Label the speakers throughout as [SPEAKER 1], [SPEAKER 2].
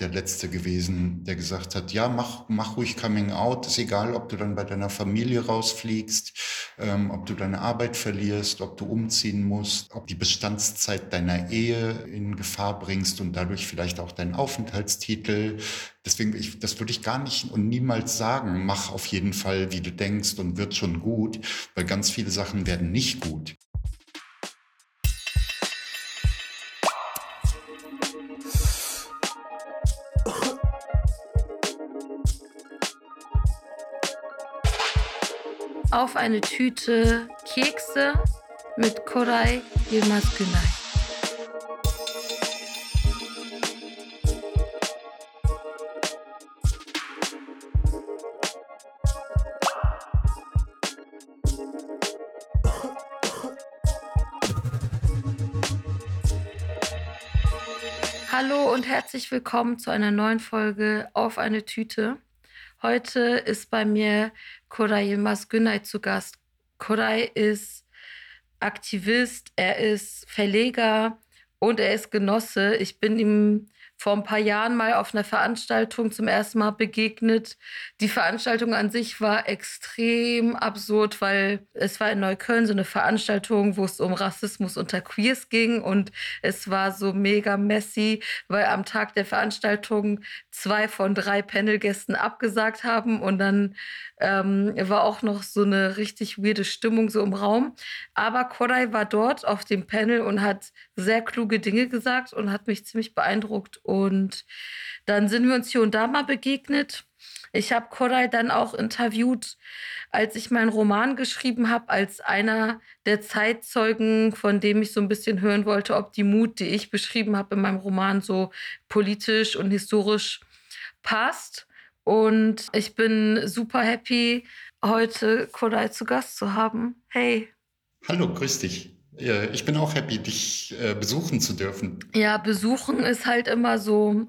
[SPEAKER 1] der Letzte gewesen, der gesagt hat, ja, mach, mach ruhig Coming Out. Ist egal, ob du dann bei deiner Familie rausfliegst, ähm, ob du deine Arbeit verlierst, ob du umziehen musst, ob die Bestandszeit deiner Ehe in Gefahr bringst und dadurch vielleicht auch deinen Aufenthaltstitel. Deswegen, ich, das würde ich gar nicht und niemals sagen, mach auf jeden Fall, wie du denkst und wird schon gut, weil ganz viele Sachen werden nicht gut.
[SPEAKER 2] Auf eine Tüte Kekse mit Koray Yilmaz Günay. Hallo und herzlich willkommen zu einer neuen Folge auf eine Tüte. Heute ist bei mir Koray Yilmaz Günay zu Gast. Koray ist Aktivist, er ist Verleger und er ist Genosse. Ich bin ihm vor ein paar Jahren mal auf einer Veranstaltung zum ersten Mal begegnet. Die Veranstaltung an sich war extrem absurd, weil es war in Neukölln so eine Veranstaltung, wo es um Rassismus unter Queers ging und es war so mega messy, weil am Tag der Veranstaltung zwei von drei Panelgästen abgesagt haben und dann ähm, war auch noch so eine richtig weirde Stimmung so im Raum. Aber Koray war dort auf dem Panel und hat sehr kluge Dinge gesagt und hat mich ziemlich beeindruckt. Und dann sind wir uns hier und da mal begegnet. Ich habe Koray dann auch interviewt, als ich meinen Roman geschrieben habe, als einer der Zeitzeugen, von dem ich so ein bisschen hören wollte, ob die Mut, die ich beschrieben habe in meinem Roman, so politisch und historisch passt. Und ich bin super happy, heute Kodai zu Gast zu haben. Hey.
[SPEAKER 1] Hallo, grüß dich. Ich bin auch happy, dich äh, besuchen zu dürfen.
[SPEAKER 2] Ja, besuchen ist halt immer so,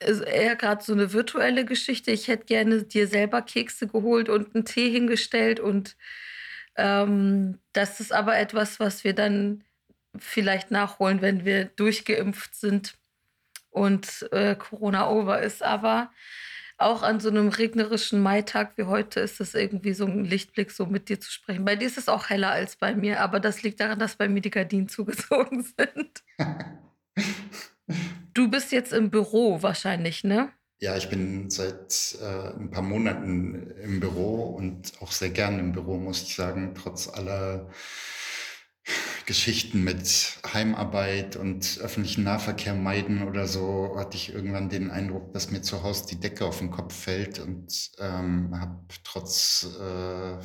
[SPEAKER 2] ist eher gerade so eine virtuelle Geschichte. Ich hätte gerne dir selber Kekse geholt und einen Tee hingestellt. Und ähm, das ist aber etwas, was wir dann vielleicht nachholen, wenn wir durchgeimpft sind und äh, Corona over ist. Aber auch an so einem regnerischen Maitag wie heute ist es irgendwie so ein Lichtblick, so mit dir zu sprechen. Bei dir ist es auch heller als bei mir, aber das liegt daran, dass bei mir die Gardinen zugezogen sind. du bist jetzt im Büro wahrscheinlich, ne?
[SPEAKER 1] Ja, ich bin seit äh, ein paar Monaten im Büro und auch sehr gern im Büro, muss ich sagen, trotz aller Geschichten mit Heimarbeit und öffentlichen Nahverkehr meiden oder so, hatte ich irgendwann den Eindruck, dass mir zu Hause die Decke auf den Kopf fällt und ähm, habe trotz äh,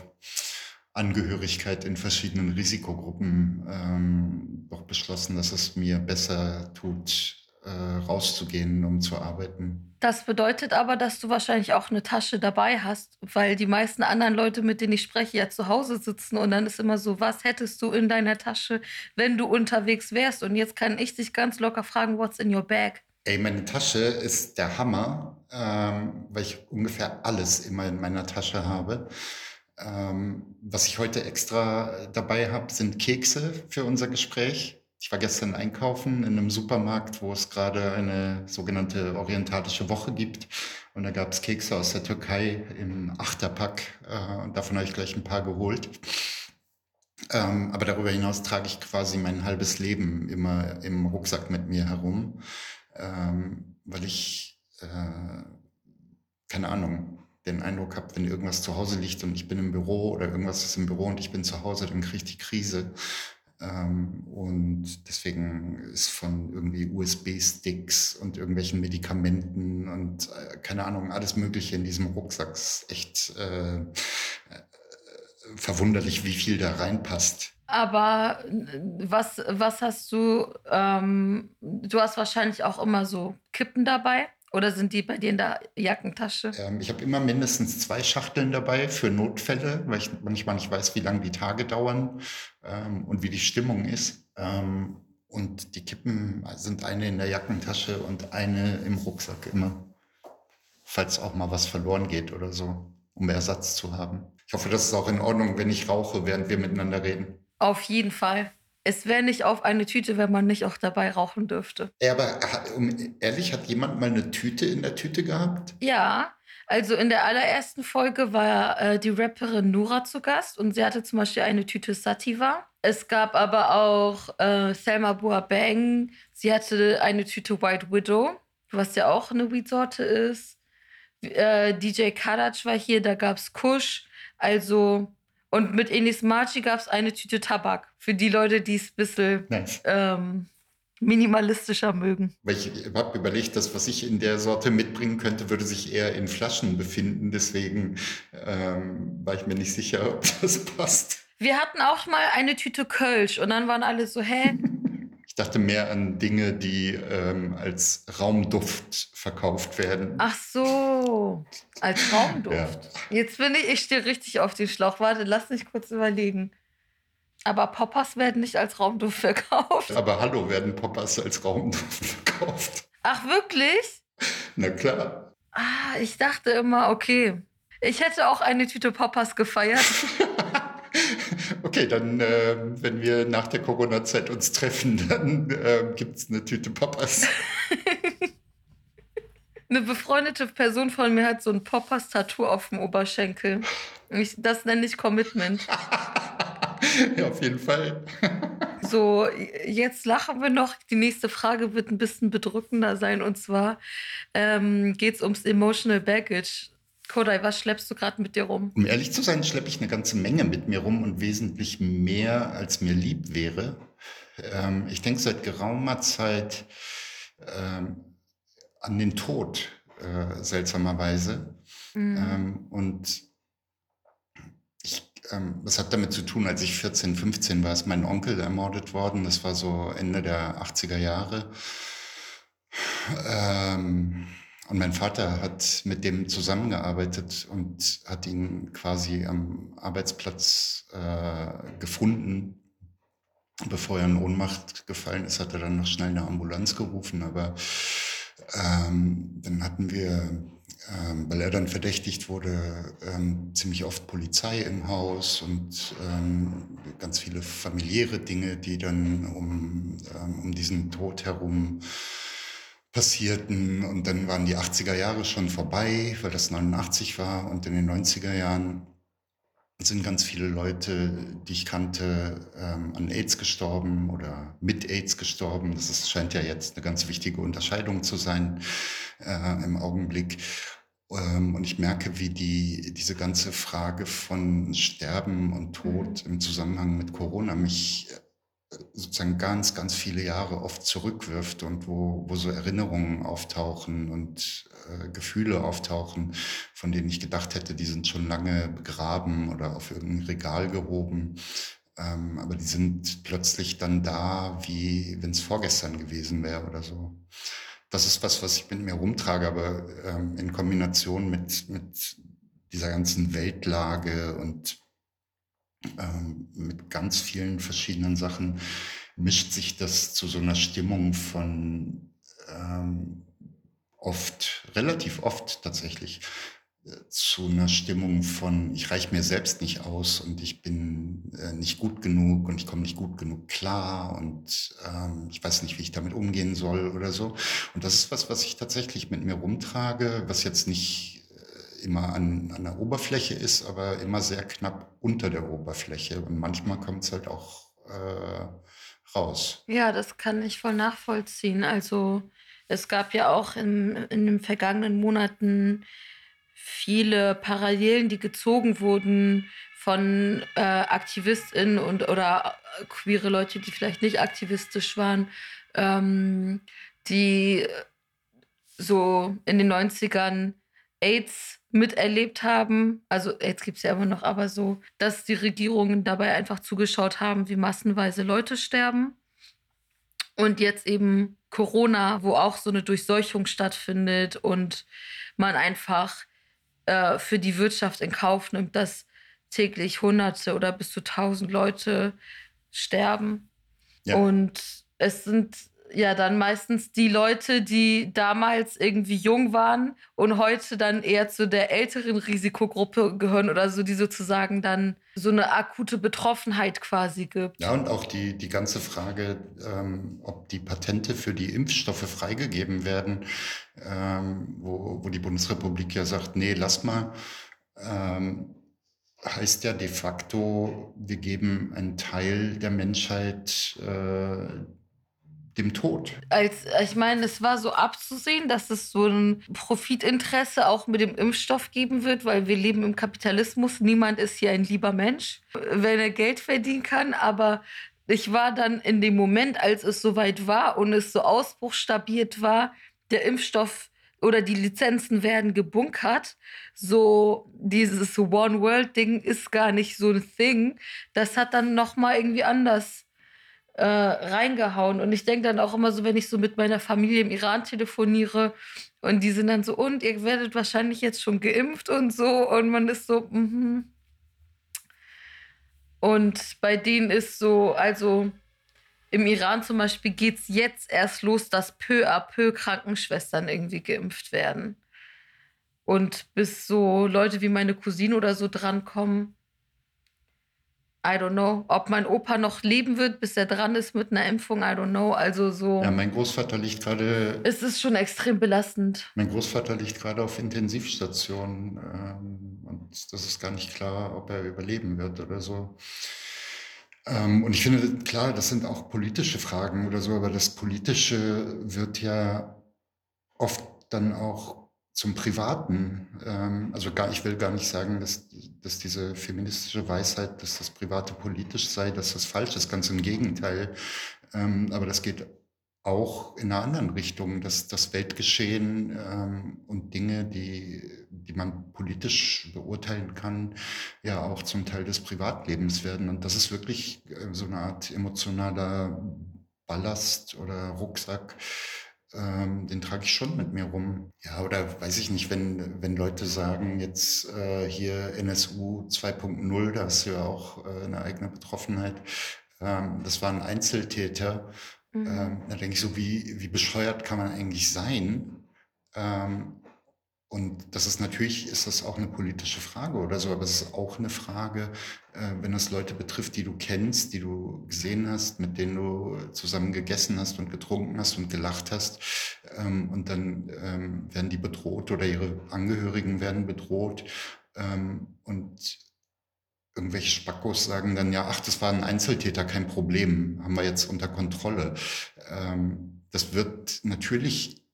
[SPEAKER 1] Angehörigkeit in verschiedenen Risikogruppen ähm, doch beschlossen, dass es mir besser tut, äh, rauszugehen, um zu arbeiten.
[SPEAKER 2] Das bedeutet aber, dass du wahrscheinlich auch eine Tasche dabei hast, weil die meisten anderen Leute, mit denen ich spreche, ja zu Hause sitzen und dann ist immer so, was hättest du in deiner Tasche, wenn du unterwegs wärst? Und jetzt kann ich dich ganz locker fragen, what's in your bag?
[SPEAKER 1] Ey, meine Tasche ist der Hammer, ähm, weil ich ungefähr alles immer in meiner Tasche habe. Ähm, was ich heute extra dabei habe, sind Kekse für unser Gespräch. Ich war gestern einkaufen in einem Supermarkt, wo es gerade eine sogenannte orientalische Woche gibt. Und da gab es Kekse aus der Türkei im Achterpack. Äh, und davon habe ich gleich ein paar geholt. Ähm, aber darüber hinaus trage ich quasi mein halbes Leben immer im Rucksack mit mir herum, ähm, weil ich, äh, keine Ahnung, den Eindruck habe, wenn irgendwas zu Hause liegt und ich bin im Büro oder irgendwas ist im Büro und ich bin zu Hause, dann kriege ich die Krise. Ähm, und deswegen ist von irgendwie USB-Sticks und irgendwelchen Medikamenten und äh, keine Ahnung, alles Mögliche in diesem Rucksack ist echt äh, äh, verwunderlich, wie viel da reinpasst.
[SPEAKER 2] Aber was, was hast du, ähm, du hast wahrscheinlich auch immer so Kippen dabei? Oder sind die bei dir in der Jackentasche?
[SPEAKER 1] Ähm, ich habe immer mindestens zwei Schachteln dabei für Notfälle, weil ich manchmal nicht weiß, wie lange die Tage dauern ähm, und wie die Stimmung ist. Ähm, und die Kippen sind eine in der Jackentasche und eine im Rucksack immer. Falls auch mal was verloren geht oder so, um Ersatz zu haben. Ich hoffe, das ist auch in Ordnung, wenn ich rauche, während wir miteinander reden.
[SPEAKER 2] Auf jeden Fall es wäre nicht auf eine Tüte, wenn man nicht auch dabei rauchen dürfte.
[SPEAKER 1] Ja, aber um, ehrlich, hat jemand mal eine Tüte in der Tüte gehabt?
[SPEAKER 2] Ja, also in der allerersten Folge war äh, die Rapperin Nura zu Gast und sie hatte zum Beispiel eine Tüte Sativa. Es gab aber auch äh, Selma Boabeng, sie hatte eine Tüte White Widow, was ja auch eine Weed-Sorte ist. Äh, DJ Kadac war hier, da gab es Kush. Also, und mit Enis Marchi gab es eine Tüte Tabak. Für die Leute, die es ein bisschen nice. ähm, minimalistischer mögen.
[SPEAKER 1] Weil ich habe überlegt, dass was ich in der Sorte mitbringen könnte, würde sich eher in Flaschen befinden. Deswegen ähm, war ich mir nicht sicher, ob das passt.
[SPEAKER 2] Wir hatten auch mal eine Tüte Kölsch und dann waren alle so, hä?
[SPEAKER 1] Ich dachte mehr an Dinge, die ähm, als Raumduft verkauft werden.
[SPEAKER 2] Ach so, als Raumduft. Ja. Jetzt bin ich, ich stehe richtig auf den Schlauch. Warte, lass mich kurz überlegen. Aber Poppers werden nicht als Raumduft verkauft.
[SPEAKER 1] Aber hallo, werden Poppers als Raumduft verkauft.
[SPEAKER 2] Ach, wirklich?
[SPEAKER 1] Na klar.
[SPEAKER 2] Ah, ich dachte immer, okay. Ich hätte auch eine Tüte Poppers gefeiert.
[SPEAKER 1] okay, dann, äh, wenn wir nach der Corona-Zeit uns treffen, dann äh, gibt es eine Tüte Poppers.
[SPEAKER 2] eine befreundete Person von mir hat so ein Poppers-Tattoo auf dem Oberschenkel. Ich, das nenne ich Commitment.
[SPEAKER 1] ja, auf jeden Fall.
[SPEAKER 2] so, jetzt lachen wir noch. Die nächste Frage wird ein bisschen bedrückender sein. Und zwar ähm, geht es ums Emotional Baggage. Kodai, was schleppst du gerade mit dir rum?
[SPEAKER 1] Um ehrlich zu sein, schleppe ich eine ganze Menge mit mir rum und wesentlich mehr, als mir lieb wäre. Ähm, ich denke seit geraumer Zeit ähm, an den Tod, äh, seltsamerweise. Mhm. Ähm, und ähm, das hat damit zu tun, als ich 14, 15 war, ist mein Onkel ermordet worden. Das war so Ende der 80er Jahre. Ähm, und mein Vater hat mit dem zusammengearbeitet und hat ihn quasi am Arbeitsplatz äh, gefunden. Bevor er in Ohnmacht gefallen ist, hat er dann noch schnell eine Ambulanz gerufen. Aber ähm, dann hatten wir ähm, weil er dann verdächtigt wurde, ähm, ziemlich oft Polizei im Haus und ähm, ganz viele familiäre Dinge, die dann um, ähm, um diesen Tod herum passierten. Und dann waren die 80er Jahre schon vorbei, weil das 89 war und in den 90er Jahren sind ganz viele Leute, die ich kannte, ähm, an AIDS gestorben oder mit AIDS gestorben. Das ist, scheint ja jetzt eine ganz wichtige Unterscheidung zu sein äh, im Augenblick. Ähm, und ich merke, wie die, diese ganze Frage von Sterben und Tod mhm. im Zusammenhang mit Corona mich äh, sozusagen ganz, ganz viele Jahre oft zurückwirft und wo, wo so Erinnerungen auftauchen und äh, Gefühle auftauchen, von denen ich gedacht hätte, die sind schon lange begraben oder auf irgendein Regal gehoben. Ähm, aber die sind plötzlich dann da, wie wenn es vorgestern gewesen wäre oder so das ist was, was ich mit mir rumtrage, aber ähm, in Kombination mit, mit dieser ganzen Weltlage und ähm, mit ganz vielen verschiedenen Sachen mischt sich das zu so einer Stimmung von ähm, oft, relativ oft tatsächlich, zu einer Stimmung von, ich reiche mir selbst nicht aus und ich bin äh, nicht gut genug und ich komme nicht gut genug klar und ähm, ich weiß nicht, wie ich damit umgehen soll oder so. Und das ist was, was ich tatsächlich mit mir rumtrage, was jetzt nicht äh, immer an, an der Oberfläche ist, aber immer sehr knapp unter der Oberfläche. Und manchmal kommt es halt auch äh, raus.
[SPEAKER 2] Ja, das kann ich voll nachvollziehen. Also es gab ja auch in, in den vergangenen Monaten viele Parallelen, die gezogen wurden von äh, AktivistInnen und oder äh, queere Leute, die vielleicht nicht aktivistisch waren, ähm, die so in den 90ern AIDS miterlebt haben. Also AIDS gibt es ja immer noch, aber so, dass die Regierungen dabei einfach zugeschaut haben, wie massenweise Leute sterben. Und jetzt eben Corona, wo auch so eine Durchseuchung stattfindet und man einfach äh, für die Wirtschaft in Kauf nimmt, dass täglich Hunderte oder bis zu tausend Leute sterben. Ja. Und es sind ja dann meistens die Leute, die damals irgendwie jung waren und heute dann eher zu der älteren Risikogruppe gehören oder so, die sozusagen dann so eine akute Betroffenheit quasi gibt.
[SPEAKER 1] Ja, und auch die, die ganze Frage, ähm, ob die Patente für die Impfstoffe freigegeben werden, ähm, wo, wo die Bundesrepublik ja sagt, nee, lass mal. Ähm, heißt ja de facto, wir geben einen Teil der Menschheit äh, dem Tod.
[SPEAKER 2] Als, ich meine, es war so abzusehen, dass es so ein Profitinteresse auch mit dem Impfstoff geben wird, weil wir leben im Kapitalismus. Niemand ist hier ein lieber Mensch, wenn er Geld verdienen kann. Aber ich war dann in dem Moment, als es soweit war und es so ausbruchstabiert war, der Impfstoff oder die Lizenzen werden gebunkert. So dieses One World Ding ist gar nicht so ein Thing. Das hat dann noch mal irgendwie anders äh, reingehauen. Und ich denke dann auch immer so, wenn ich so mit meiner Familie im Iran telefoniere und die sind dann so, und ihr werdet wahrscheinlich jetzt schon geimpft und so. Und man ist so, mhm. Und bei denen ist so, also im Iran zum Beispiel geht es jetzt erst los, dass peu à peu Krankenschwestern irgendwie geimpft werden. Und bis so Leute wie meine Cousine oder so drankommen, I don't know, ob mein Opa noch leben wird, bis er dran ist mit einer Impfung, I don't know. Also so.
[SPEAKER 1] Ja, mein Großvater liegt gerade.
[SPEAKER 2] Es ist schon extrem belastend.
[SPEAKER 1] Mein Großvater liegt gerade auf Intensivstation ähm, und das ist gar nicht klar, ob er überleben wird oder so. Ähm, und ich finde, klar, das sind auch politische Fragen oder so, aber das Politische wird ja oft dann auch zum Privaten. Ähm, also gar, ich will gar nicht sagen, dass, dass diese feministische Weisheit, dass das Private politisch sei, dass das falsch ist. Ganz im Gegenteil. Ähm, aber das geht auch in einer anderen Richtung, dass das Weltgeschehen ähm, und Dinge, die, die man politisch beurteilen kann, ja auch zum Teil des Privatlebens werden. Und das ist wirklich äh, so eine Art emotionaler Ballast oder Rucksack, ähm, den trage ich schon mit mir rum. Ja, oder weiß ich nicht, wenn, wenn Leute sagen, jetzt äh, hier NSU 2.0, da hast du ja auch äh, eine eigene Betroffenheit. Ähm, das war ein Einzeltäter Mhm. Ähm, da denke ich so, wie, wie bescheuert kann man eigentlich sein? Ähm, und das ist natürlich, ist das auch eine politische Frage oder so, aber es ist auch eine Frage, äh, wenn das Leute betrifft, die du kennst, die du gesehen hast, mit denen du zusammen gegessen hast und getrunken hast und gelacht hast. Ähm, und dann ähm, werden die bedroht oder ihre Angehörigen werden bedroht. Ähm, und irgendwelche Spackos sagen dann ja, ach, das war ein Einzeltäter, kein Problem, haben wir jetzt unter Kontrolle. Das wird natürlich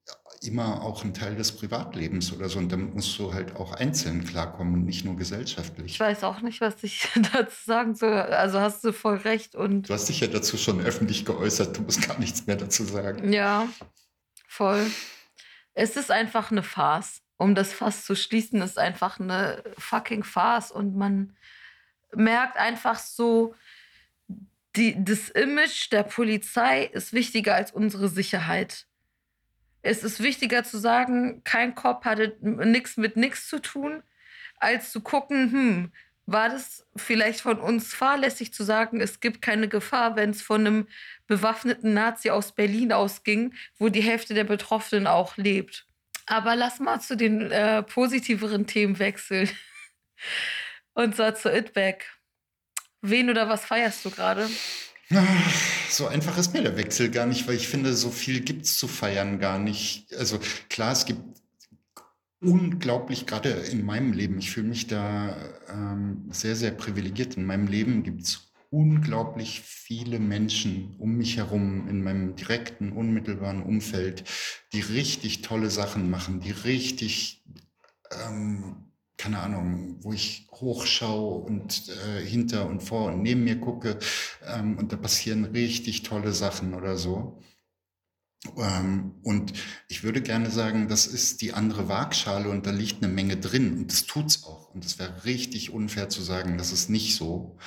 [SPEAKER 1] immer auch ein Teil des Privatlebens oder so. Und damit musst du halt auch einzeln klarkommen und nicht nur gesellschaftlich.
[SPEAKER 2] Ich weiß auch nicht, was ich dazu sagen soll. Also hast du voll recht. Und
[SPEAKER 1] du hast dich ja dazu schon öffentlich geäußert. Du musst gar nichts mehr dazu sagen.
[SPEAKER 2] Ja, voll. Es ist einfach eine Farce. Um das Fass zu schließen, ist einfach eine fucking Farce. Und man merkt einfach so, die, das Image der Polizei ist wichtiger als unsere Sicherheit. Es ist wichtiger zu sagen, kein Kopf hatte nichts mit nichts zu tun, als zu gucken, hm, war das vielleicht von uns fahrlässig zu sagen, es gibt keine Gefahr, wenn es von einem bewaffneten Nazi aus Berlin ausging, wo die Hälfte der Betroffenen auch lebt. Aber lass mal zu den äh, positiveren Themen wechseln. Und zwar zu Itback. Wen oder was feierst du gerade?
[SPEAKER 1] So einfach ist mir der Wechsel gar nicht, weil ich finde, so viel gibt es zu feiern gar nicht. Also klar, es gibt unglaublich, gerade in meinem Leben, ich fühle mich da ähm, sehr, sehr privilegiert. In meinem Leben gibt es unglaublich viele Menschen um mich herum, in meinem direkten, unmittelbaren Umfeld, die richtig tolle Sachen machen, die richtig ähm, keine Ahnung, wo ich hochschaue und äh, hinter und vor und neben mir gucke ähm, und da passieren richtig tolle Sachen oder so. Ähm, und ich würde gerne sagen, das ist die andere Waagschale und da liegt eine Menge drin und das tut's auch. Und es wäre richtig unfair zu sagen, das ist nicht so.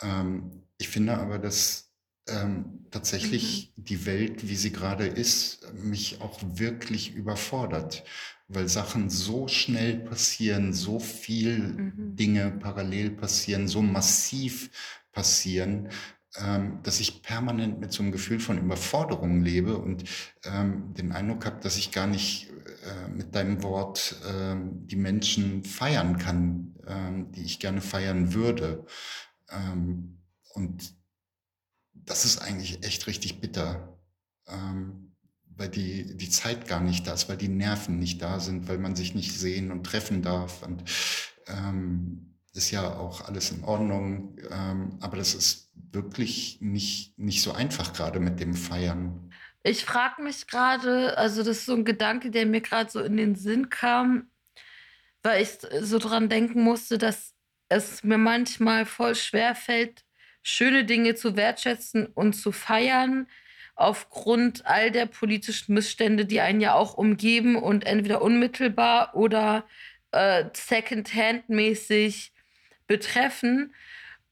[SPEAKER 1] Ähm, ich finde aber, dass ähm, tatsächlich mhm. die Welt, wie sie gerade ist, mich auch wirklich überfordert weil Sachen so schnell passieren, so viel mhm. Dinge parallel passieren, so massiv passieren, ähm, dass ich permanent mit so einem Gefühl von Überforderung lebe und ähm, den Eindruck habe, dass ich gar nicht äh, mit deinem Wort ähm, die Menschen feiern kann, ähm, die ich gerne feiern würde. Ähm, und das ist eigentlich echt richtig bitter, ähm, weil die, die Zeit gar nicht da ist, weil die Nerven nicht da sind, weil man sich nicht sehen und treffen darf. Und ähm, ist ja auch alles in Ordnung, ähm, aber das ist wirklich nicht, nicht so einfach gerade mit dem Feiern.
[SPEAKER 2] Ich frage mich gerade, also das ist so ein Gedanke, der mir gerade so in den Sinn kam, weil ich so dran denken musste, dass es mir manchmal voll schwer fällt, schöne Dinge zu wertschätzen und zu feiern, aufgrund all der politischen Missstände, die einen ja auch umgeben und entweder unmittelbar oder äh, second-hand-mäßig betreffen.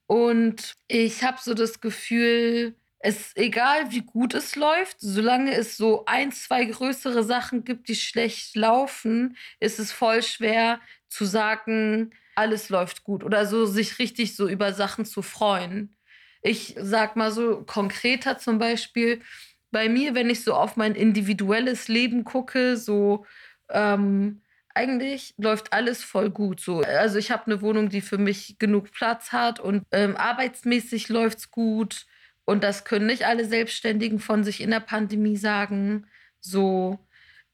[SPEAKER 2] Und ich habe so das Gefühl, es egal, wie gut es läuft, solange es so ein, zwei größere Sachen gibt, die schlecht laufen, ist es voll schwer zu sagen, alles läuft gut oder so sich richtig so über Sachen zu freuen. Ich sag mal so konkreter zum Beispiel, bei mir, wenn ich so auf mein individuelles Leben gucke, so ähm, eigentlich läuft alles voll gut. So. Also ich habe eine Wohnung, die für mich genug Platz hat und ähm, arbeitsmäßig läuft es gut. Und das können nicht alle Selbstständigen von sich in der Pandemie sagen. So,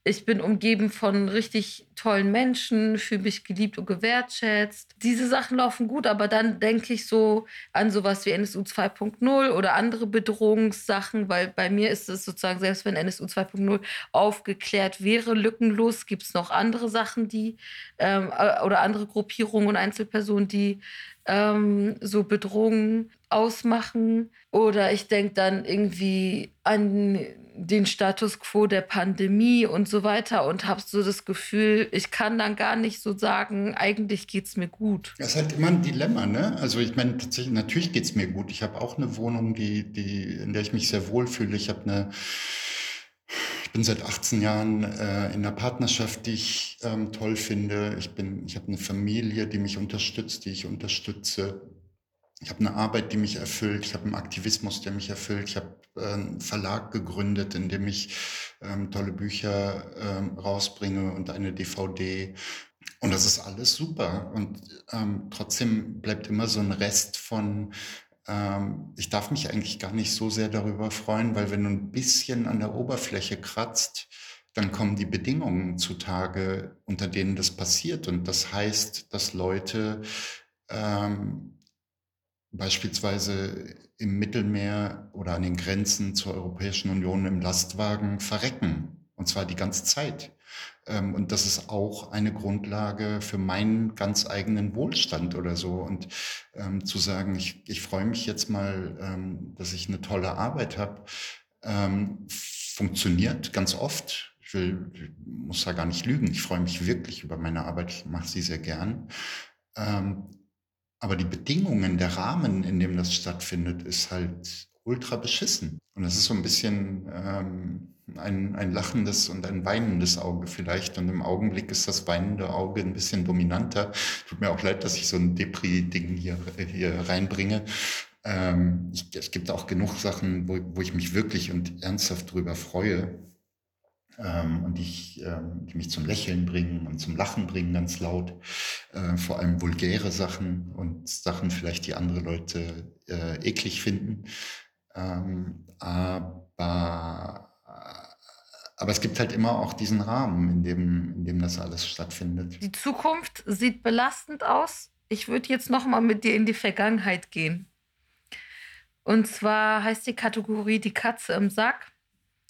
[SPEAKER 2] ich bin umgeben von richtig tollen Menschen, fühle mich geliebt und gewertschätzt. Diese Sachen laufen gut, aber dann denke ich so an sowas wie NSU 2.0 oder andere Bedrohungssachen, weil bei mir ist es sozusagen, selbst wenn NSU 2.0 aufgeklärt wäre, lückenlos, gibt es noch andere Sachen, die ähm, äh, oder andere Gruppierungen und Einzelpersonen, die ähm, so Bedrohungen ausmachen. Oder ich denke dann irgendwie an den Status quo der Pandemie und so weiter und habe so das Gefühl, ich kann dann gar nicht so sagen, eigentlich geht es mir gut.
[SPEAKER 1] Das ist halt immer ein Dilemma, ne? Also ich meine, tatsächlich, natürlich geht es mir gut. Ich habe auch eine Wohnung, die, die, in der ich mich sehr wohl fühle. Ich habe eine ich bin seit 18 Jahren äh, in einer Partnerschaft, die ich ähm, toll finde. Ich, ich habe eine Familie, die mich unterstützt, die ich unterstütze. Ich habe eine Arbeit, die mich erfüllt. Ich habe einen Aktivismus, der mich erfüllt. Ich habe äh, einen Verlag gegründet, in dem ich ähm, tolle Bücher ähm, rausbringe und eine DVD. Und das ist alles super. Und ähm, trotzdem bleibt immer so ein Rest von, ähm, ich darf mich eigentlich gar nicht so sehr darüber freuen, weil wenn du ein bisschen an der Oberfläche kratzt, dann kommen die Bedingungen zutage, unter denen das passiert. Und das heißt, dass Leute ähm, beispielsweise im Mittelmeer oder an den Grenzen zur Europäischen Union im Lastwagen verrecken. Und zwar die ganze Zeit. Ähm, und das ist auch eine Grundlage für meinen ganz eigenen Wohlstand oder so. Und ähm, zu sagen, ich, ich freue mich jetzt mal, ähm, dass ich eine tolle Arbeit habe, ähm, funktioniert ganz oft. Ich will, ich muss da gar nicht lügen. Ich freue mich wirklich über meine Arbeit. Ich mache sie sehr gern. Aber die Bedingungen, der Rahmen, in dem das stattfindet, ist halt ultra beschissen. Und das ist so ein bisschen ähm, ein, ein lachendes und ein weinendes Auge vielleicht. Und im Augenblick ist das weinende Auge ein bisschen dominanter. Tut mir auch leid, dass ich so ein Depri-Ding hier, hier reinbringe. Ähm, ich, es gibt auch genug Sachen, wo, wo ich mich wirklich und ernsthaft drüber freue ähm, und die, ähm, die mich zum Lächeln bringen und zum Lachen bringen, ganz laut. Äh, vor allem vulgäre Sachen und Sachen vielleicht, die andere Leute äh, eklig finden. Ähm, aber, aber es gibt halt immer auch diesen Rahmen, in dem, in dem das alles stattfindet.
[SPEAKER 2] Die Zukunft sieht belastend aus. Ich würde jetzt noch mal mit dir in die Vergangenheit gehen. Und zwar heißt die Kategorie die Katze im Sack.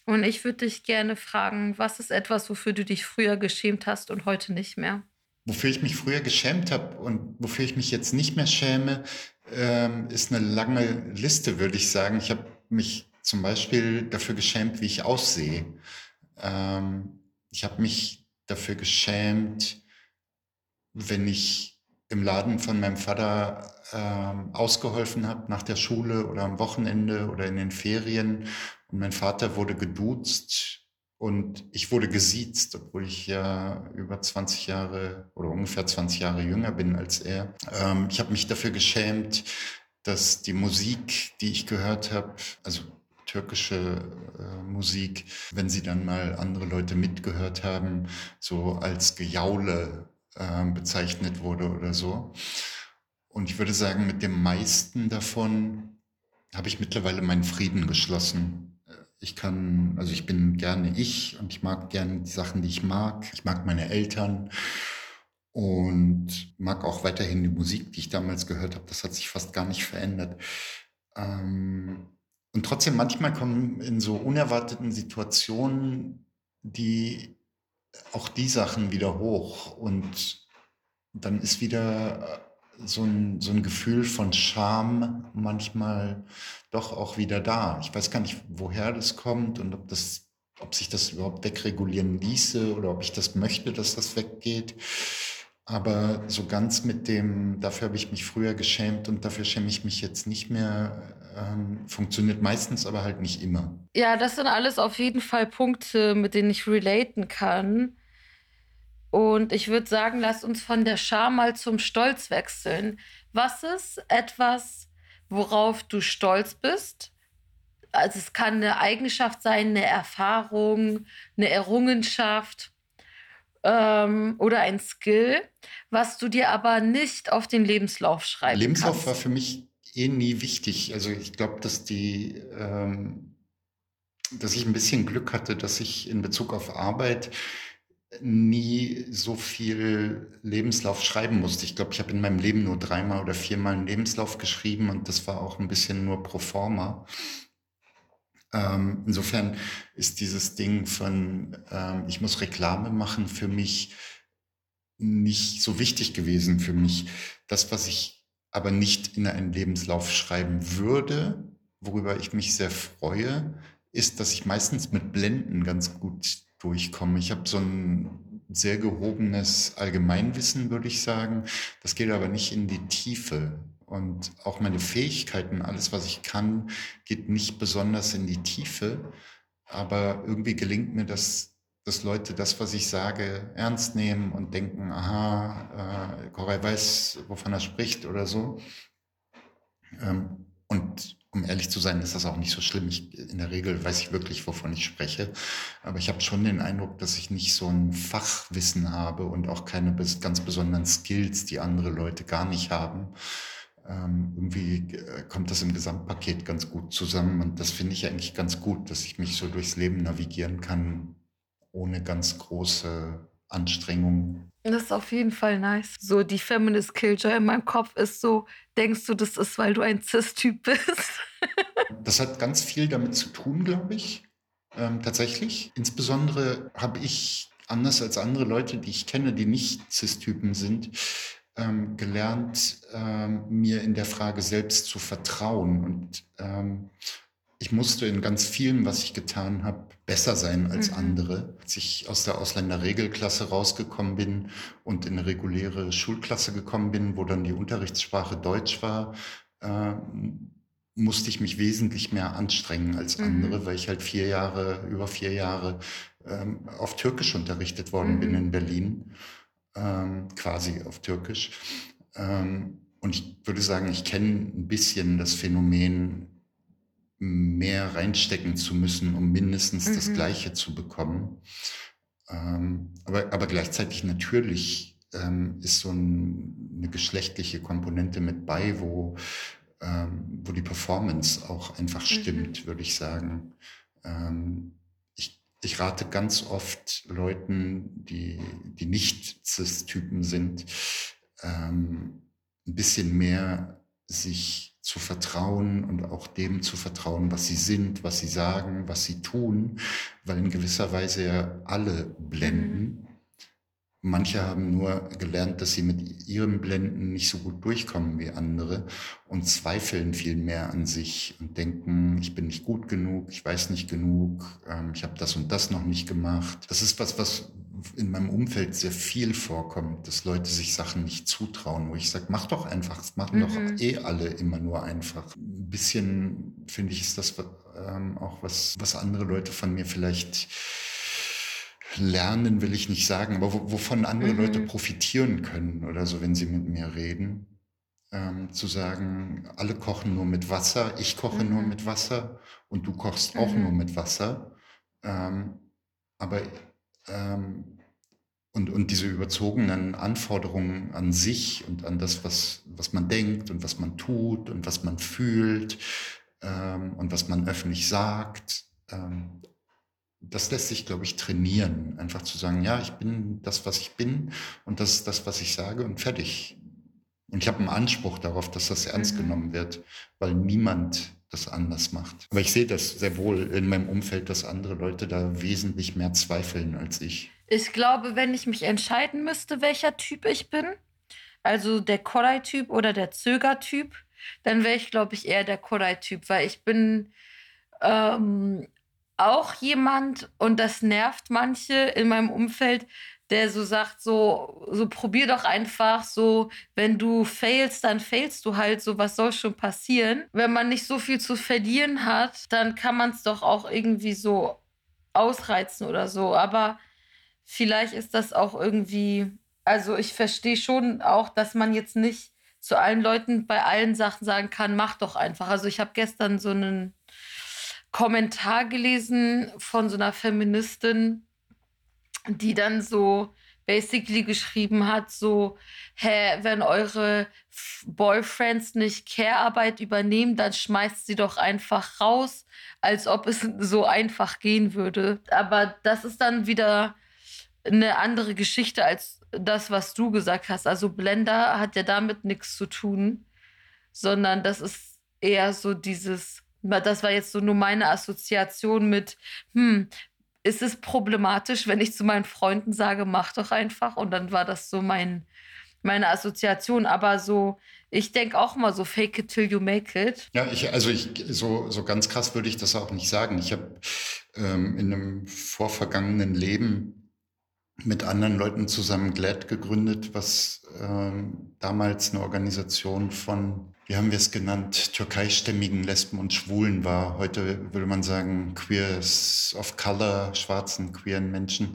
[SPEAKER 2] Und ich würde dich gerne fragen, was ist etwas, wofür du dich früher geschämt hast und heute nicht mehr?
[SPEAKER 1] Wofür ich mich früher geschämt habe und wofür ich mich jetzt nicht mehr schäme, ähm, ist eine lange Liste, würde ich sagen. Ich habe mich zum Beispiel dafür geschämt, wie ich aussehe. Ähm, ich habe mich dafür geschämt, wenn ich im Laden von meinem Vater ähm, ausgeholfen habe nach der Schule oder am Wochenende oder in den Ferien und mein Vater wurde geduzt und ich wurde gesiezt, obwohl ich ja über 20 Jahre oder ungefähr 20 Jahre jünger bin als er. Ähm, ich habe mich dafür geschämt, dass die Musik, die ich gehört habe, also türkische äh, Musik, wenn sie dann mal andere Leute mitgehört haben, so als Gejaule äh, bezeichnet wurde oder so. Und ich würde sagen, mit dem meisten davon habe ich mittlerweile meinen Frieden geschlossen. Ich kann, also ich bin gerne ich und ich mag gerne die Sachen, die ich mag. Ich mag meine Eltern und mag auch weiterhin die Musik, die ich damals gehört habe. Das hat sich fast gar nicht verändert. Ähm, und trotzdem, manchmal kommen in so unerwarteten Situationen die auch die Sachen wieder hoch und dann ist wieder so ein, so ein Gefühl von Scham manchmal doch auch wieder da. Ich weiß gar nicht, woher das kommt und ob das, ob sich das überhaupt wegregulieren ließe oder ob ich das möchte, dass das weggeht. Aber so ganz mit dem, dafür habe ich mich früher geschämt und dafür schäme ich mich jetzt nicht mehr, ähm, funktioniert meistens, aber halt nicht immer.
[SPEAKER 2] Ja, das sind alles auf jeden Fall Punkte, mit denen ich relaten kann. Und ich würde sagen, lass uns von der Scham mal zum Stolz wechseln. Was ist etwas, worauf du stolz bist? Also es kann eine Eigenschaft sein, eine Erfahrung, eine Errungenschaft ähm, oder ein Skill, was du dir aber nicht auf den Lebenslauf schreiben
[SPEAKER 1] Lebenslauf
[SPEAKER 2] kannst.
[SPEAKER 1] war für mich eh nie wichtig. Also ich glaube, dass die, ähm, dass ich ein bisschen Glück hatte, dass ich in Bezug auf Arbeit nie so viel Lebenslauf schreiben musste. Ich glaube, ich habe in meinem Leben nur dreimal oder viermal einen Lebenslauf geschrieben und das war auch ein bisschen nur pro forma. Ähm, insofern ist dieses Ding von, ähm, ich muss Reklame machen, für mich nicht so wichtig gewesen für mich. Das, was ich aber nicht in einen Lebenslauf schreiben würde, worüber ich mich sehr freue, ist, dass ich meistens mit Blenden ganz gut durchkomme. Ich habe so ein sehr gehobenes Allgemeinwissen, würde ich sagen. Das geht aber nicht in die Tiefe. Und auch meine Fähigkeiten, alles, was ich kann, geht nicht besonders in die Tiefe. Aber irgendwie gelingt mir das, dass Leute das, was ich sage, ernst nehmen und denken, aha, äh, Koray weiß, wovon er spricht oder so. Ähm, und um ehrlich zu sein, ist das auch nicht so schlimm. Ich, in der Regel weiß ich wirklich, wovon ich spreche. Aber ich habe schon den Eindruck, dass ich nicht so ein Fachwissen habe und auch keine ganz besonderen Skills, die andere Leute gar nicht haben ähm, irgendwie äh, kommt das im Gesamtpaket ganz gut zusammen. Und das finde ich eigentlich ganz gut, dass ich mich so durchs Leben navigieren kann, ohne ganz große Anstrengungen.
[SPEAKER 2] Das ist auf jeden Fall nice. So die Feminist Killjoy in meinem Kopf ist so, denkst du, das ist, weil du ein Cis-Typ bist?
[SPEAKER 1] das hat ganz viel damit zu tun, glaube ich. Ähm, tatsächlich. Insbesondere habe ich, anders als andere Leute, die ich kenne, die nicht Cis-Typen sind, ähm, gelernt, ähm, mir in der Frage selbst zu vertrauen. Und ähm, ich musste in ganz vielem, was ich getan habe, besser sein als mhm. andere. Als ich aus der Ausländerregelklasse rausgekommen bin und in eine reguläre Schulklasse gekommen bin, wo dann die Unterrichtssprache Deutsch war, äh, musste ich mich wesentlich mehr anstrengen als mhm. andere, weil ich halt vier Jahre, über vier Jahre ähm, auf Türkisch unterrichtet worden mhm. bin in Berlin ähm, quasi auf Türkisch. Ähm, und ich würde sagen, ich kenne ein bisschen das Phänomen, mehr reinstecken zu müssen, um mindestens mhm. das Gleiche zu bekommen. Ähm, aber, aber gleichzeitig natürlich ähm, ist so ein, eine geschlechtliche Komponente mit bei, wo, ähm, wo die Performance auch einfach mhm. stimmt, mhm. würde ich sagen. Ähm, ich rate ganz oft Leuten, die, die nicht Cis-Typen sind, ähm, ein bisschen mehr sich zu vertrauen und auch dem zu vertrauen, was sie sind, was sie sagen, was sie tun, weil in gewisser Weise ja alle blenden. Mhm. Manche haben nur gelernt, dass sie mit ihrem Blenden nicht so gut durchkommen wie andere und zweifeln viel mehr an sich und denken, ich bin nicht gut genug, ich weiß nicht genug, ähm, ich habe das und das noch nicht gemacht. Das ist was, was in meinem Umfeld sehr viel vorkommt, dass Leute sich Sachen nicht zutrauen, wo ich sage, mach doch einfach, das machen mhm. doch eh alle immer nur einfach. Ein bisschen, finde ich, ist das ähm, auch was, was andere Leute von mir vielleicht lernen will ich nicht sagen, aber wovon andere mhm. Leute profitieren können oder so, wenn sie mit mir reden. ähm, zu sagen, alle kochen nur mit Wasser, ich koche mhm. nur mit Wasser und du kochst auch mhm. nur mit Wasser. Ähm, aber ähm, und, und diese überzogenen Anforderungen an sich und an das, was, was man denkt und was man tut und was man fühlt ähm, und was man öffentlich sagt, ähm, das lässt sich, glaube ich, trainieren. Einfach zu sagen, ja, ich bin das, was ich bin und das ist das, was ich sage und fertig. Und ich habe einen Anspruch darauf, dass das ernst mhm. genommen wird, weil niemand das anders macht. Aber ich sehe das sehr wohl in meinem Umfeld, dass andere Leute da wesentlich mehr zweifeln als ich.
[SPEAKER 2] Ich glaube, wenn ich mich entscheiden müsste, welcher Typ ich bin, also der Korai-Typ oder der Zöger-Typ, dann wäre ich, glaube ich, eher der Korai-Typ, weil ich bin ähm, auch jemand, und das nervt manche in meinem Umfeld, der so sagt, so, so probier doch einfach, so, wenn du failst, dann failst du halt, so, was soll schon passieren? Wenn man nicht so viel zu verlieren hat, dann kann man es doch auch irgendwie so ausreizen oder so. Aber vielleicht ist das auch irgendwie, also ich verstehe schon auch, dass man jetzt nicht zu allen Leuten bei allen Sachen sagen kann, mach doch einfach. Also ich habe gestern so einen Kommentar gelesen von so einer Feministin, die dann so basically geschrieben hat, so, hä, wenn eure Boyfriends nicht Care-Arbeit übernehmen, dann schmeißt sie doch einfach raus, als ob es so einfach gehen würde. Aber das ist dann wieder eine andere Geschichte als das, was du gesagt hast. Also Blender hat ja damit nichts zu tun, sondern das ist eher so dieses, das war jetzt so nur meine Assoziation mit, hm, ist es problematisch, wenn ich zu meinen Freunden sage, mach doch einfach. Und dann war das so mein, meine Assoziation. Aber so, ich denke auch mal so, fake it till you make it.
[SPEAKER 1] Ja, ich, also ich, so, so ganz krass würde ich das auch nicht sagen. Ich habe ähm, in einem vorvergangenen Leben mit anderen Leuten zusammen GLAD gegründet, was ähm, damals eine Organisation von wie haben wir es genannt, türkeistämmigen Lesben und Schwulen war. Heute würde man sagen Queers of Color, schwarzen, queeren Menschen.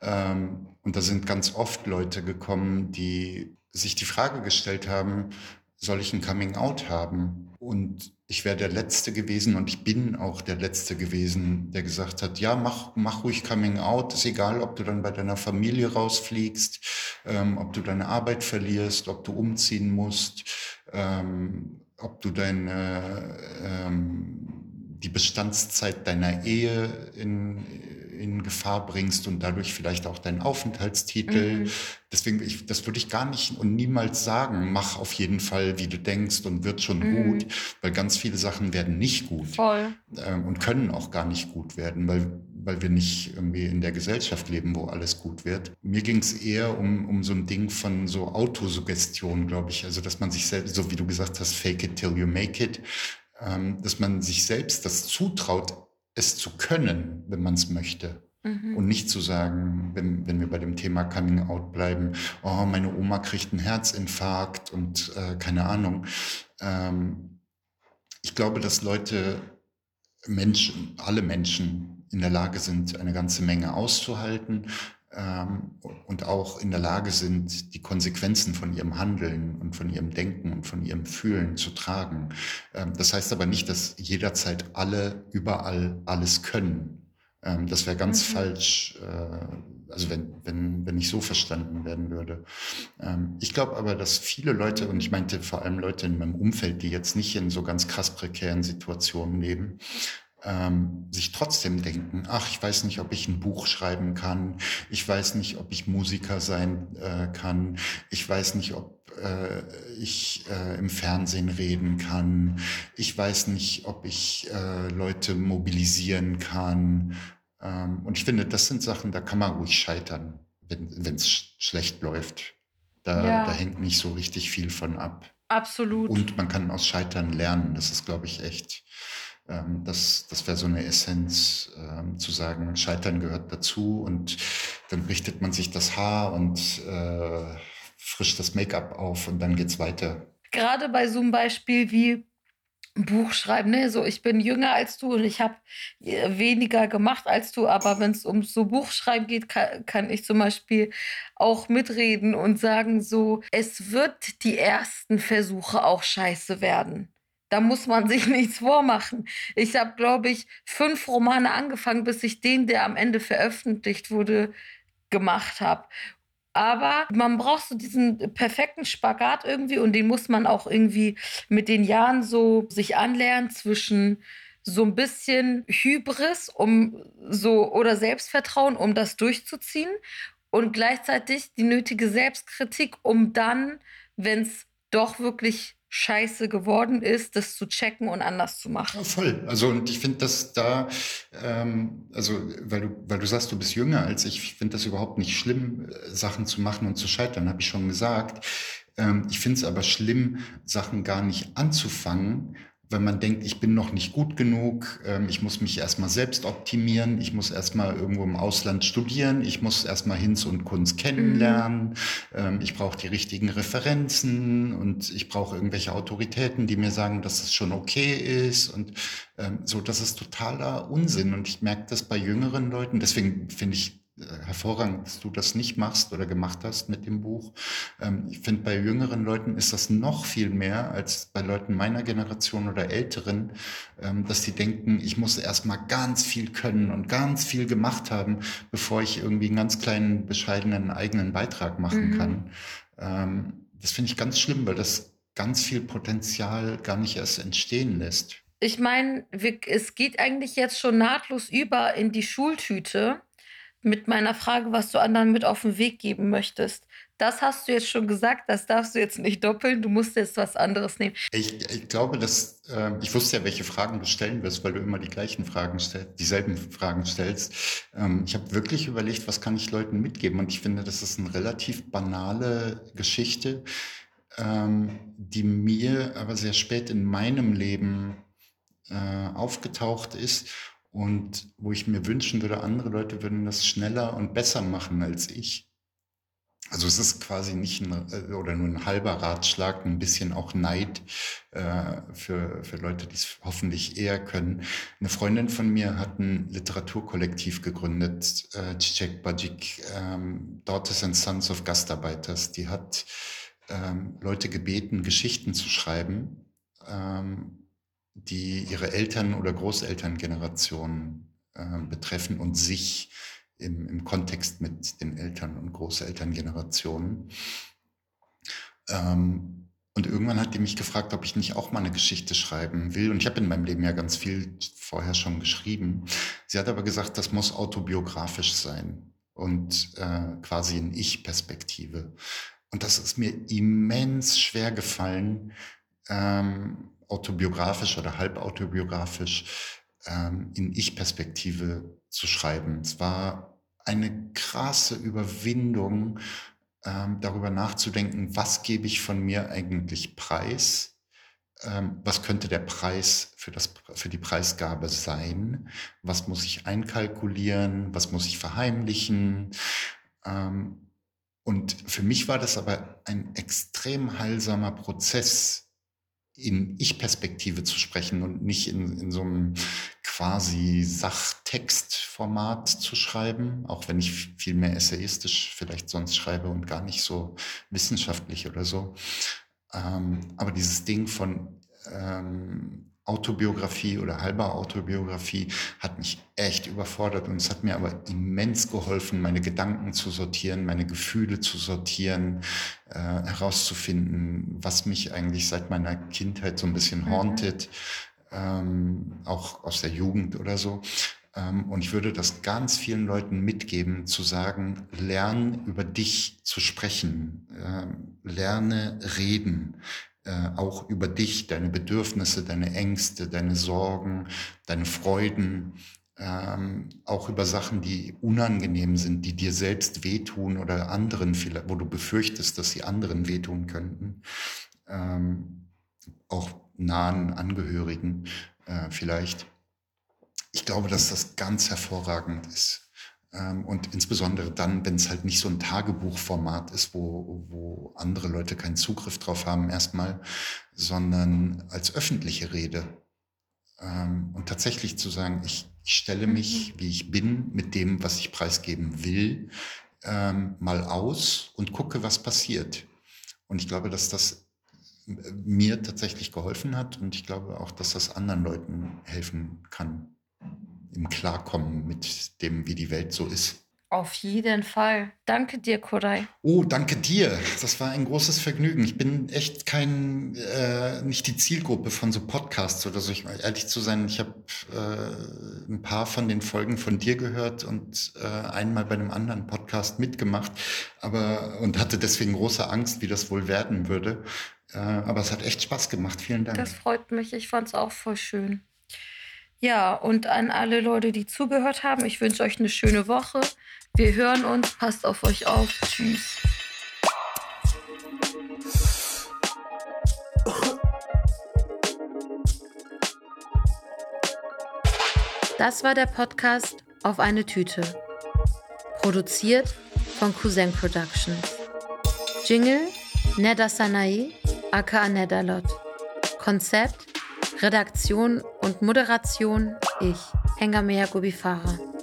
[SPEAKER 1] Ähm, und da sind ganz oft Leute gekommen, die sich die Frage gestellt haben, soll ich ein Coming Out haben? Und ich wäre der Letzte gewesen und ich bin auch der Letzte gewesen, der gesagt hat, ja, mach, mach ruhig Coming Out. Ist egal, ob du dann bei deiner Familie rausfliegst, ähm, ob du deine Arbeit verlierst, ob du umziehen musst ähm, ob du deine, ähm, die Bestandszeit deiner Ehe in, in Gefahr bringst und dadurch vielleicht auch deinen Aufenthaltstitel. Mhm. Deswegen, ich, das würde ich gar nicht und niemals sagen, mach auf jeden Fall, wie du denkst und wird schon mhm. gut, weil ganz viele Sachen werden nicht gut
[SPEAKER 2] Voll.
[SPEAKER 1] Ähm, und können auch gar nicht gut werden, weil weil wir nicht irgendwie in der Gesellschaft leben, wo alles gut wird. Mir ging es eher um, um so ein Ding von so Autosuggestion, glaube ich. Also, dass man sich selbst, so wie du gesagt hast, fake it till you make it, ähm, dass man sich selbst das zutraut, es zu können, wenn man es möchte. Mhm. Und nicht zu sagen, wenn, wenn wir bei dem Thema Coming Out bleiben, oh, meine Oma kriegt einen Herzinfarkt und äh, keine Ahnung. Ähm, ich glaube, dass Leute, Menschen, alle Menschen in der Lage sind, eine ganze Menge auszuhalten ähm, und auch in der Lage sind, die Konsequenzen von ihrem Handeln und von ihrem Denken und von ihrem Fühlen zu tragen. Ähm, das heißt aber nicht, dass jederzeit alle überall alles können. Ähm, das wäre ganz mhm. falsch, äh, also wenn, wenn, wenn ich so verstanden werden würde. Ähm, ich glaube aber, dass viele Leute, und ich meinte vor allem Leute in meinem Umfeld, die jetzt nicht in so ganz krass prekären Situationen leben, ähm, sich trotzdem denken, ach, ich weiß nicht, ob ich ein Buch schreiben kann, ich weiß nicht, ob ich Musiker sein äh, kann, ich weiß nicht, ob äh, ich äh, im Fernsehen reden kann, ich weiß nicht, ob ich äh, Leute mobilisieren kann. Ähm, und ich finde, das sind Sachen, da kann man ruhig scheitern, wenn es sch schlecht läuft. Da, ja. da hängt nicht so richtig viel von ab.
[SPEAKER 2] Absolut.
[SPEAKER 1] Und man kann aus Scheitern lernen. Das ist, glaube ich, echt ähm, das das wäre so eine Essenz, ähm, zu sagen, Scheitern gehört dazu und dann richtet man sich das Haar und äh, frischt das Make-up auf und dann geht's weiter.
[SPEAKER 2] Gerade bei so einem Beispiel wie Buch schreiben, ne? So, ich bin jünger als du und ich habe äh, weniger gemacht als du, aber wenn es um so Buchschreiben geht, kann, kann ich zum Beispiel auch mitreden und sagen so, es wird die ersten Versuche auch scheiße werden. Da muss man sich nichts vormachen. Ich habe, glaube ich, fünf Romane angefangen, bis ich den, der am Ende veröffentlicht wurde, gemacht habe. Aber man braucht so diesen perfekten Spagat irgendwie und den muss man auch irgendwie mit den Jahren so sich anlernen zwischen so ein bisschen Hybris, um so oder Selbstvertrauen, um das durchzuziehen und gleichzeitig die nötige Selbstkritik, um dann, wenn es doch wirklich scheiße geworden ist, das zu checken und anders zu machen.
[SPEAKER 1] Ja, voll. Also und ich finde das da, ähm, also weil du, weil du sagst, du bist jünger als ich, ich finde das überhaupt nicht schlimm, äh, Sachen zu machen und zu scheitern, habe ich schon gesagt. Ähm, ich finde es aber schlimm, Sachen gar nicht anzufangen, wenn man denkt, ich bin noch nicht gut genug, ähm, ich muss mich erstmal selbst optimieren, ich muss erstmal irgendwo im Ausland studieren, ich muss erstmal Hinz und Kunst kennenlernen, mhm. ich brauche die richtigen Referenzen und ich brauche irgendwelche Autoritäten, die mir sagen, dass es schon okay ist und ähm, so, das ist totaler Unsinn und ich merke das bei jüngeren Leuten, deswegen finde ich hervorragend, dass du das nicht machst oder gemacht hast mit dem Buch. Ähm, ich finde, bei jüngeren Leuten ist das noch viel mehr als bei Leuten meiner Generation oder älteren, ähm, dass sie denken, ich muss erstmal ganz viel können und ganz viel gemacht haben, bevor ich irgendwie einen ganz kleinen, bescheidenen eigenen Beitrag machen mhm. kann. Ähm, das finde ich ganz schlimm, weil das ganz viel Potenzial gar nicht erst entstehen lässt.
[SPEAKER 2] Ich meine, es geht eigentlich jetzt schon nahtlos über in die Schultüte mit meiner Frage, was du anderen mit auf den Weg geben möchtest. Das hast du jetzt schon gesagt, das darfst du jetzt nicht doppeln, du musst jetzt was anderes nehmen.
[SPEAKER 1] Ich, ich glaube, dass äh, ich wusste ja, welche Fragen du stellen wirst, weil du immer die gleichen Fragen stellst, dieselben Fragen stellst. Ähm, ich habe wirklich überlegt, was kann ich Leuten mitgeben? Und ich finde, das ist eine relativ banale Geschichte, ähm, die mir aber sehr spät in meinem Leben äh, aufgetaucht ist und wo ich mir wünschen würde, andere Leute würden das schneller und besser machen als ich. Also es ist quasi nicht ein, äh, oder nur ein halber Ratschlag, ein bisschen auch Neid äh, für, für Leute, die es hoffentlich eher können. Eine Freundin von mir hat ein Literaturkollektiv gegründet, äh, Bajik, ähm, Daughters and Sons of Gastarbeiters. Die hat ähm, Leute gebeten, Geschichten zu schreiben. Ähm, die ihre Eltern- oder Großelterngeneration äh, betreffen und sich im, im Kontext mit den Eltern- und Großelterngenerationen. Ähm, und irgendwann hat die mich gefragt, ob ich nicht auch mal eine Geschichte schreiben will. Und ich habe in meinem Leben ja ganz viel vorher schon geschrieben. Sie hat aber gesagt, das muss autobiografisch sein und äh, quasi in Ich-Perspektive. Und das ist mir immens schwer gefallen, ähm, autobiografisch oder halbautobiografisch ähm, in Ich-Perspektive zu schreiben. Es war eine krasse Überwindung, ähm, darüber nachzudenken, was gebe ich von mir eigentlich preis? Ähm, was könnte der Preis für, das, für die Preisgabe sein? Was muss ich einkalkulieren? Was muss ich verheimlichen? Ähm, und für mich war das aber ein extrem heilsamer Prozess, in Ich-Perspektive zu sprechen und nicht in, in so einem quasi Sachtextformat zu schreiben, auch wenn ich viel mehr essayistisch vielleicht sonst schreibe und gar nicht so wissenschaftlich oder so. Ähm, aber dieses Ding von ähm, Autobiografie oder halber Autobiografie hat mich echt überfordert und es hat mir aber immens geholfen, meine Gedanken zu sortieren, meine Gefühle zu sortieren, äh, herauszufinden, was mich eigentlich seit meiner Kindheit so ein bisschen mhm. hauntet, mhm. ähm, auch aus der Jugend oder so. Ähm, und ich würde das ganz vielen Leuten mitgeben, zu sagen, lern über dich zu sprechen, äh, lerne reden, äh, auch über dich, deine Bedürfnisse, deine Ängste, deine Sorgen, deine Freuden, ähm, auch über Sachen, die unangenehm sind, die dir selbst wehtun oder anderen, wo du befürchtest, dass sie anderen wehtun könnten, ähm, auch nahen Angehörigen äh, vielleicht. Ich glaube, dass das ganz hervorragend ist. Ähm, und insbesondere dann, wenn es halt nicht so ein Tagebuchformat ist, wo, wo andere Leute keinen Zugriff drauf haben erstmal, sondern als öffentliche Rede. Ähm, und tatsächlich zu sagen, ich, stelle mich, mhm. wie ich bin, mit dem, was ich preisgeben will, ähm, mal aus und gucke, was passiert. Und ich glaube, dass das mir tatsächlich geholfen hat und ich glaube auch, dass das anderen Leuten helfen kann im Klarkommen mit dem, wie die Welt so ist.
[SPEAKER 2] Auf jeden Fall. Danke dir, Koray.
[SPEAKER 1] Oh, danke dir. Das war ein großes Vergnügen. Ich bin echt kein, äh, nicht die Zielgruppe von so Podcasts oder so. Ich, ehrlich zu sein, ich habe äh, ein paar von den Folgen von dir gehört und äh, einmal bei einem anderen Podcast mitgemacht, aber und hatte deswegen große Angst, wie das wohl werden würde. Äh, aber es hat echt Spaß gemacht. Vielen Dank.
[SPEAKER 2] Das freut mich. Ich fand es auch voll schön. Ja, und an alle Leute, die zugehört haben, ich wünsche euch eine schöne Woche. Wir hören uns, passt auf euch auf. Tschüss. Das war der Podcast Auf eine Tüte. Produziert von Cousin Productions. Jingle Neda Sanae, aka Nedalot. Konzept, Redaktion und Moderation ich, Hengamea Gubifara.